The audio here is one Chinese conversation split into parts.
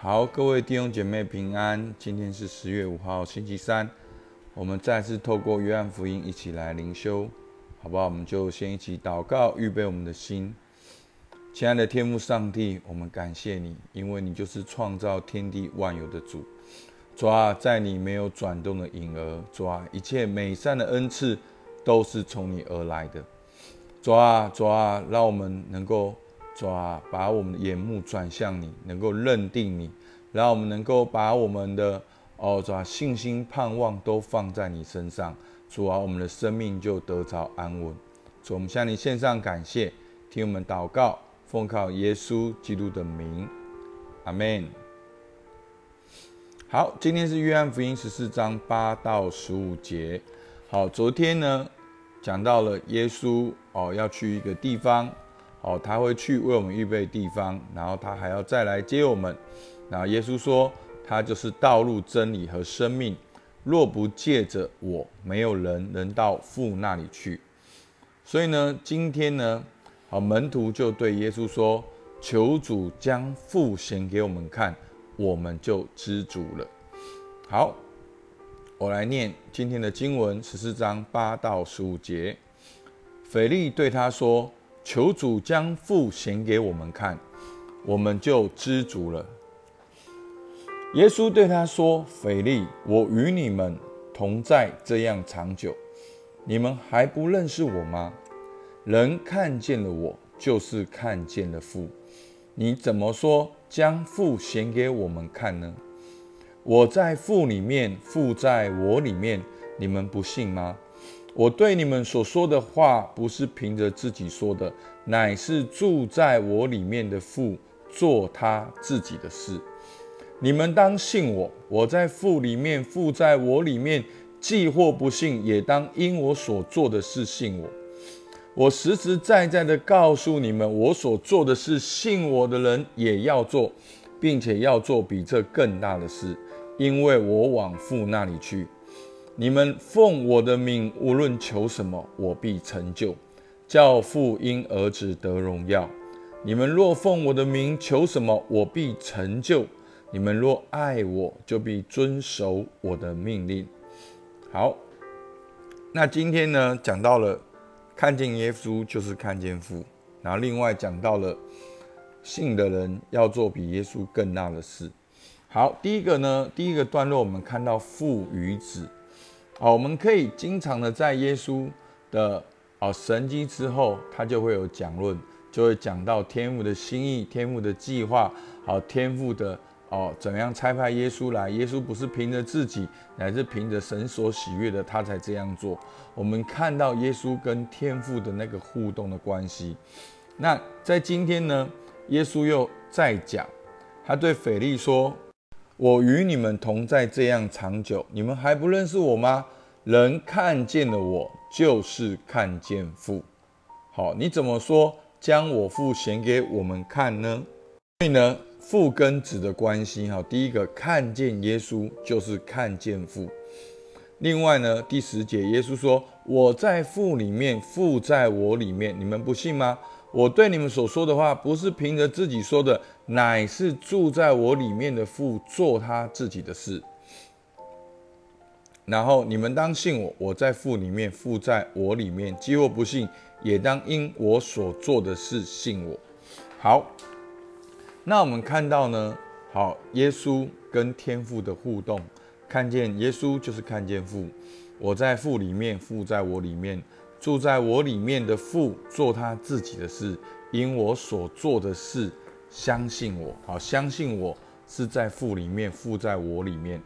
好，各位弟兄姐妹平安。今天是十月五号，星期三。我们再次透过约翰福音一起来灵修，好不好？我们就先一起祷告，预备我们的心。亲爱的天父上帝，我们感谢你，因为你就是创造天地万有的主。主啊，在你没有转动的影儿。主啊，一切美善的恩赐都是从你而来的。主啊，主啊，让我们能够。主啊，把我们的眼目转向你，能够认定你，让我们能够把我们的哦，主啊，信心盼望都放在你身上。主啊，我们的生命就得着安稳。主，我们向你献上感谢，听我们祷告，奉靠耶稣基督的名，阿门。好，今天是约翰福音十四章八到十五节。好，昨天呢讲到了耶稣哦要去一个地方。哦，他会去为我们预备地方，然后他还要再来接我们。然后耶稣说，他就是道路、真理和生命。若不借着我，没有人能到父那里去。所以呢，今天呢，好门徒就对耶稣说：“求主将父显给我们看，我们就知足了。”好，我来念今天的经文十四章八到十五节。腓力对他说。求主将父显给我们看，我们就知足了。耶稣对他说：“腓力，我与你们同在这样长久，你们还不认识我吗？人看见了我，就是看见了父。你怎么说将父显给我们看呢？我在父里面，父在我里面，你们不信吗？”我对你们所说的话，不是凭着自己说的，乃是住在我里面的父做他自己的事。你们当信我，我在父里面，父在我里面。既或不信，也当因我所做的事信我。我实实在在的告诉你们，我所做的事，信我的人也要做，并且要做比这更大的事，因为我往父那里去。你们奉我的名，无论求什么，我必成就，叫父因儿子得荣耀。你们若奉我的名求什么，我必成就。你们若爱我，就必遵守我的命令。好，那今天呢，讲到了看见耶稣就是看见父，然后另外讲到了信的人要做比耶稣更大的事。好，第一个呢，第一个段落我们看到父与子。好，我们可以经常的在耶稣的哦神迹之后，他就会有讲论，就会讲到天父的心意、天父的计划，好，天父的哦怎样差派耶稣来？耶稣不是凭着自己，乃是凭着神所喜悦的，他才这样做。我们看到耶稣跟天父的那个互动的关系。那在今天呢，耶稣又再讲，他对腓力说。我与你们同在这样长久，你们还不认识我吗？人看见了我，就是看见父。好，你怎么说将我父显给我们看呢？所以呢，父跟子的关系，哈，第一个看见耶稣就是看见父。另外呢，第十节耶稣说：“我在父里面，父在我里面，你们不信吗？”我对你们所说的话，不是凭着自己说的，乃是住在我里面的父做他自己的事。然后你们当信我，我在父里面，父在我里面。既或不信，也当因我所做的事信我。好，那我们看到呢？好，耶稣跟天父的互动，看见耶稣就是看见父。我在父里面，父在我里面。住在我里面的父做他自己的事，因我所做的事相信我。好，相信我是在父里面，父在我里面。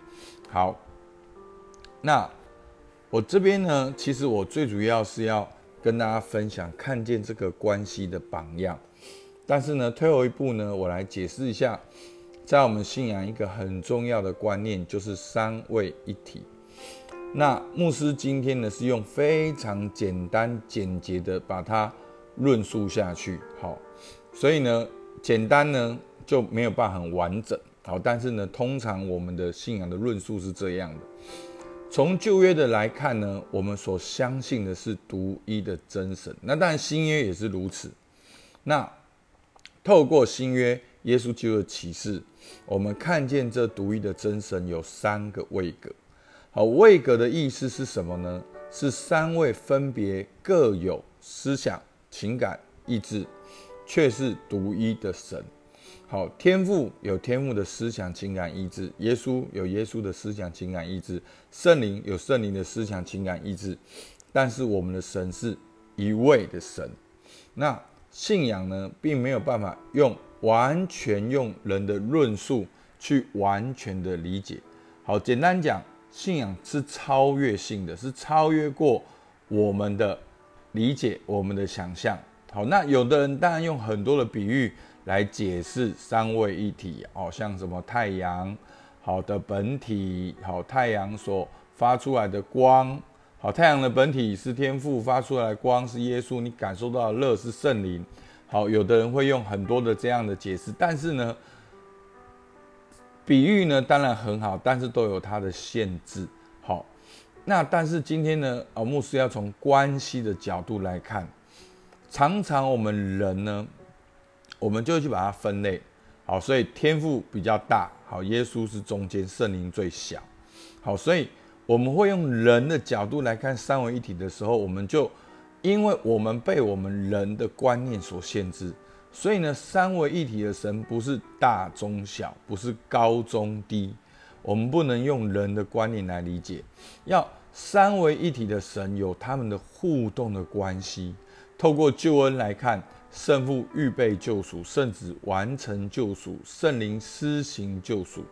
好，那我这边呢，其实我最主要是要跟大家分享看见这个关系的榜样。但是呢，退后一步呢，我来解释一下，在我们信仰一个很重要的观念，就是三位一体。那牧师今天呢是用非常简单简洁的把它论述下去，好，所以呢简单呢就没有办法很完整，好，但是呢通常我们的信仰的论述是这样的，从旧约的来看呢，我们所相信的是独一的真神，那当然新约也是如此，那透过新约耶稣基督的启示，我们看见这独一的真神有三个位格。好，位格的意思是什么呢？是三位分别各有思想、情感、意志，却是独一的神。好，天赋有天赋的思想、情感、意志；耶稣有耶稣的思想、情感、意志；圣灵有圣灵的思想、情感、意志。但是我们的神是一位的神。那信仰呢，并没有办法用完全用人的论述去完全的理解。好，简单讲，信仰是超越性的，是超越过我们的理解、我们的想象。好，那有的人当然用很多的比喻来解释三位一体，哦，像什么太阳，好的本体，好太阳所发出来的光。好，太阳的本体是天赋发出来光是耶稣，你感受到的热是圣灵。好，有的人会用很多的这样的解释，但是呢，比喻呢当然很好，但是都有它的限制。好，那但是今天呢，啊，牧师要从关系的角度来看，常常我们人呢，我们就去把它分类。好，所以天赋比较大，好，耶稣是中间，圣灵最小。好，所以。我们会用人的角度来看三位一体的时候，我们就因为我们被我们人的观念所限制，所以呢，三位一体的神不是大中小，不是高中低，我们不能用人的观念来理解。要三位一体的神有他们的互动的关系，透过救恩来看，圣父预备救赎，圣子完成救赎，圣灵施行救赎。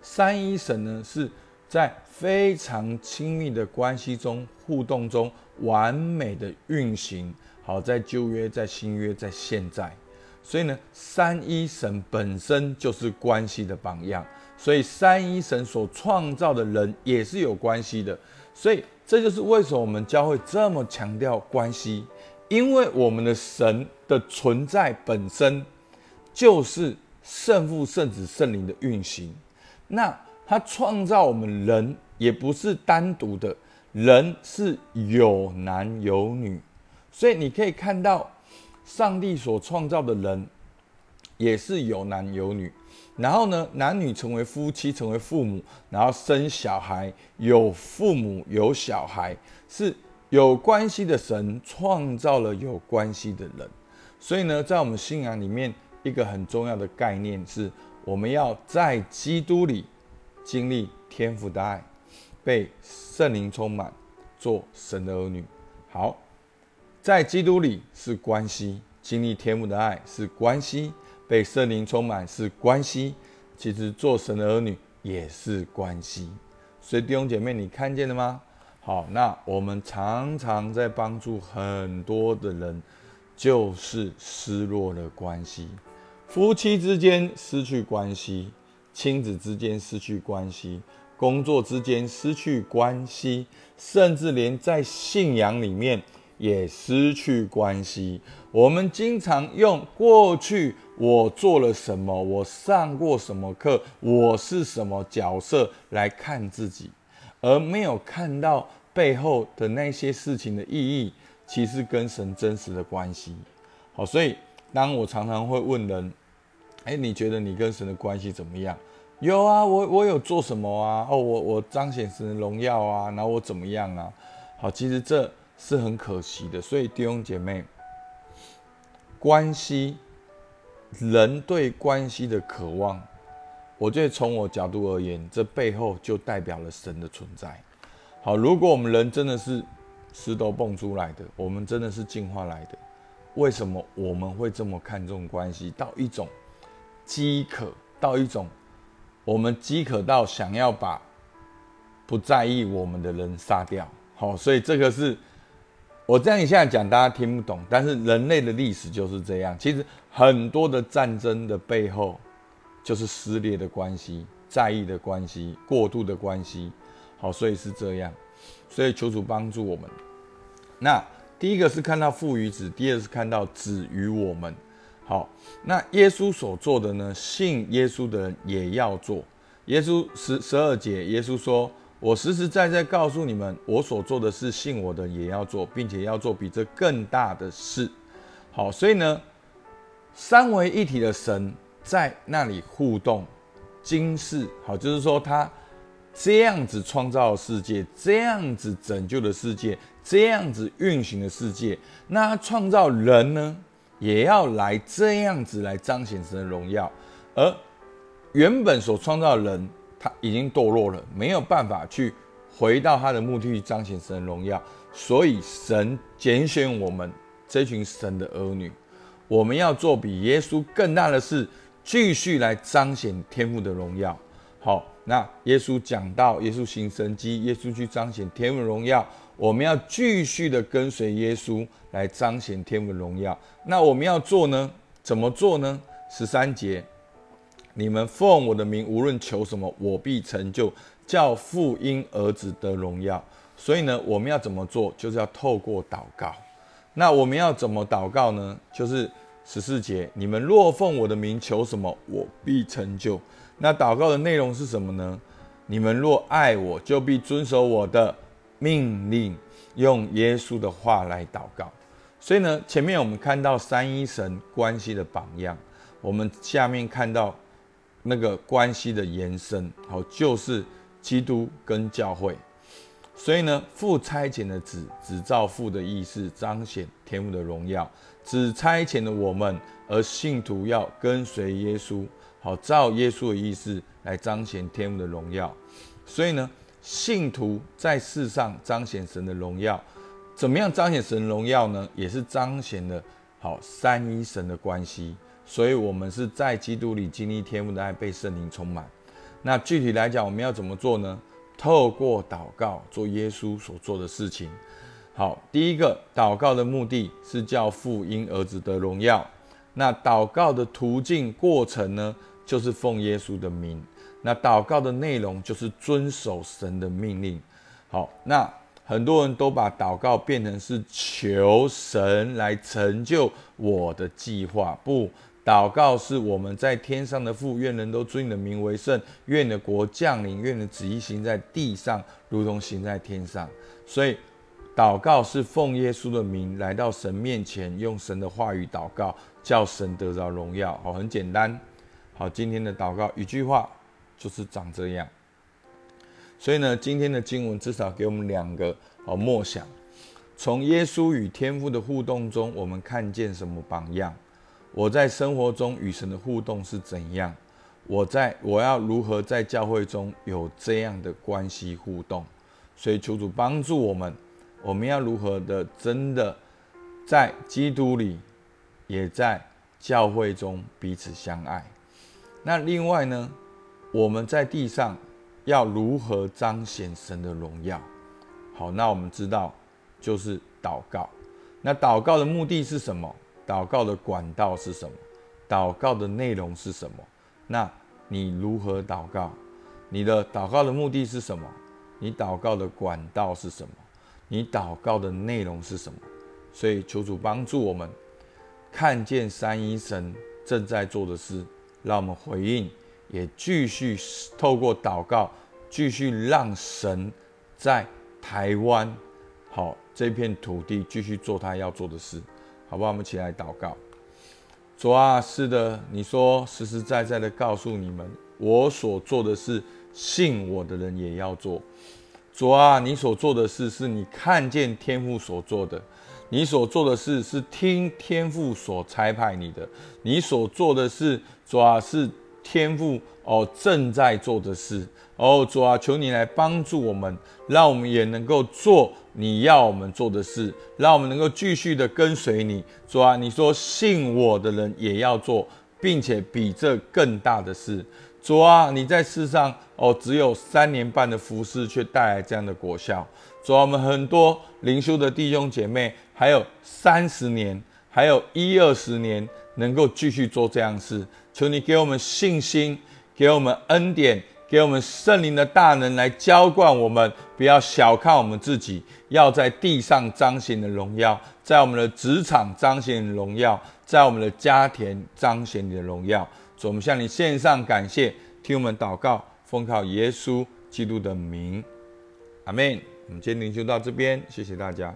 三一神呢是。在非常亲密的关系中、互动中，完美的运行。好，在旧约、在新约、在现在，所以呢，三一神本身就是关系的榜样。所以，三一神所创造的人也是有关系的。所以，这就是为什么我们教会这么强调关系，因为我们的神的存在本身就是圣父、圣子、圣灵的运行。那。他创造我们人也不是单独的，人是有男有女，所以你可以看到，上帝所创造的人也是有男有女。然后呢，男女成为夫妻，成为父母，然后生小孩，有父母有小孩，是有关系的神创造了有关系的人。所以呢，在我们信仰里面，一个很重要的概念是，我们要在基督里。经历天赋的爱，被圣灵充满，做神的儿女。好，在基督里是关系，经历天赋的爱是关系，被圣灵充满是关系。其实做神的儿女也是关系。所以弟兄姐妹，你看见了吗？好，那我们常常在帮助很多的人，就是失落的关系，夫妻之间失去关系。亲子之间失去关系，工作之间失去关系，甚至连在信仰里面也失去关系。我们经常用过去我做了什么，我上过什么课，我是什么角色来看自己，而没有看到背后的那些事情的意义，其实跟神真实的关系。好，所以当我常常会问人。哎，你觉得你跟神的关系怎么样？有啊，我我有做什么啊？哦，我我彰显神的荣耀啊，然后我怎么样啊？好，其实这是很可惜的。所以弟兄姐妹，关系，人对关系的渴望，我觉得从我角度而言，这背后就代表了神的存在。好，如果我们人真的是石头蹦出来的，我们真的是进化来的，为什么我们会这么看重关系到一种？饥渴到一种，我们饥渴到想要把不在意我们的人杀掉。好，所以这个是我这样一下讲，大家听不懂。但是人类的历史就是这样。其实很多的战争的背后，就是撕裂的关系、在意的关系、过度的关系。好，所以是这样。所以求主帮助我们。那第一个是看到父与子，第二是看到子与我们。好，那耶稣所做的呢？信耶稣的人也要做。耶稣十十二节，耶稣说：“我实实在在告诉你们，我所做的事，信我的也要做，并且要做比这更大的事。”好，所以呢，三位一体的神在那里互动，今世。好，就是说他这样子创造世界，这样子拯救的世界，这样子运行的世界，那他创造人呢，也要来这样子来彰显神的荣耀，而原本所创造的人他已经堕落了，没有办法去回到他的目的去彰显神的荣耀，所以神拣选我们这群神的儿女，我们要做比耶稣更大的事。继续来彰显天父的荣耀。好，那耶稣讲到耶稣行神迹，耶稣去彰显天父荣耀。我们要继续的跟随耶稣来彰显天父荣耀。那我们要做呢？怎么做呢？十三节，你们奉我的名，无论求什么，我必成就，叫父因儿子得荣耀。所以呢，我们要怎么做？就是要透过祷告。那我们要怎么祷告呢？就是。十四节，你们若奉我的名求什么，我必成就。那祷告的内容是什么呢？你们若爱我，就必遵守我的命令，用耶稣的话来祷告。所以呢，前面我们看到三一神关系的榜样，我们下面看到那个关系的延伸，好，就是基督跟教会。所以呢，父差遣的子，只照父的意思彰显天父的荣耀；只差遣的我们，而信徒要跟随耶稣，好照耶稣的意思来彰显天父的荣耀。所以呢，信徒在世上彰显神的荣耀，怎么样彰显神荣耀呢？也是彰显了好三一神的关系。所以，我们是在基督里经历天父的爱，被圣灵充满。那具体来讲，我们要怎么做呢？透过祷告做耶稣所做的事情。好，第一个祷告的目的是叫父因儿子得荣耀。那祷告的途径过程呢，就是奉耶稣的名。那祷告的内容就是遵守神的命令。好，那很多人都把祷告变成是求神来成就我的计划，不。祷告是我们在天上的父，愿人都尊你的名为圣，愿你的国降临，愿你的旨意行在地上，如同行在天上。所以，祷告是奉耶稣的名来到神面前，用神的话语祷告，叫神得着荣耀。好，很简单。好，今天的祷告一句话就是长这样。所以呢，今天的经文至少给我们两个好默想：从耶稣与天父的互动中，我们看见什么榜样？我在生活中与神的互动是怎样？我在我要如何在教会中有这样的关系互动？所以求主帮助我们，我们要如何的真的在基督里，也在教会中彼此相爱？那另外呢，我们在地上要如何彰显神的荣耀？好，那我们知道就是祷告。那祷告的目的是什么？祷告的管道是什么？祷告的内容是什么？那你如何祷告？你的祷告的目的是什么？你祷告的管道是什么？你祷告的内容是什么？所以求主帮助我们看见三一神正在做的事，让我们回应，也继续透过祷告，继续让神在台湾好这片土地继续做他要做的事。好不好？我们起来祷告。主啊，是的，你说实实在在的告诉你们，我所做的事，信我的人也要做。主啊，你所做的事是你看见天父所做的，你所做的事是听天父所差派你的，你所做的事，主啊，是天父哦正在做的事。哦，主啊，求你来帮助我们，让我们也能够做你要我们做的事，让我们能够继续的跟随你。主啊，你说信我的人也要做，并且比这更大的事。主啊，你在世上哦，只有三年半的服侍，却带来这样的果效。主啊，我们很多灵修的弟兄姐妹，还有三十年，还有一二十年，能够继续做这样事。求你给我们信心，给我们恩典。给我们圣灵的大能来浇灌我们，不要小看我们自己，要在地上彰显你的荣耀，在我们的职场彰显你的荣耀，在我们的家庭彰显你的荣耀。主，我们向你献上感谢，听我们祷告，奉靠耶稣基督的名，阿门。我们今天就到这边，谢谢大家。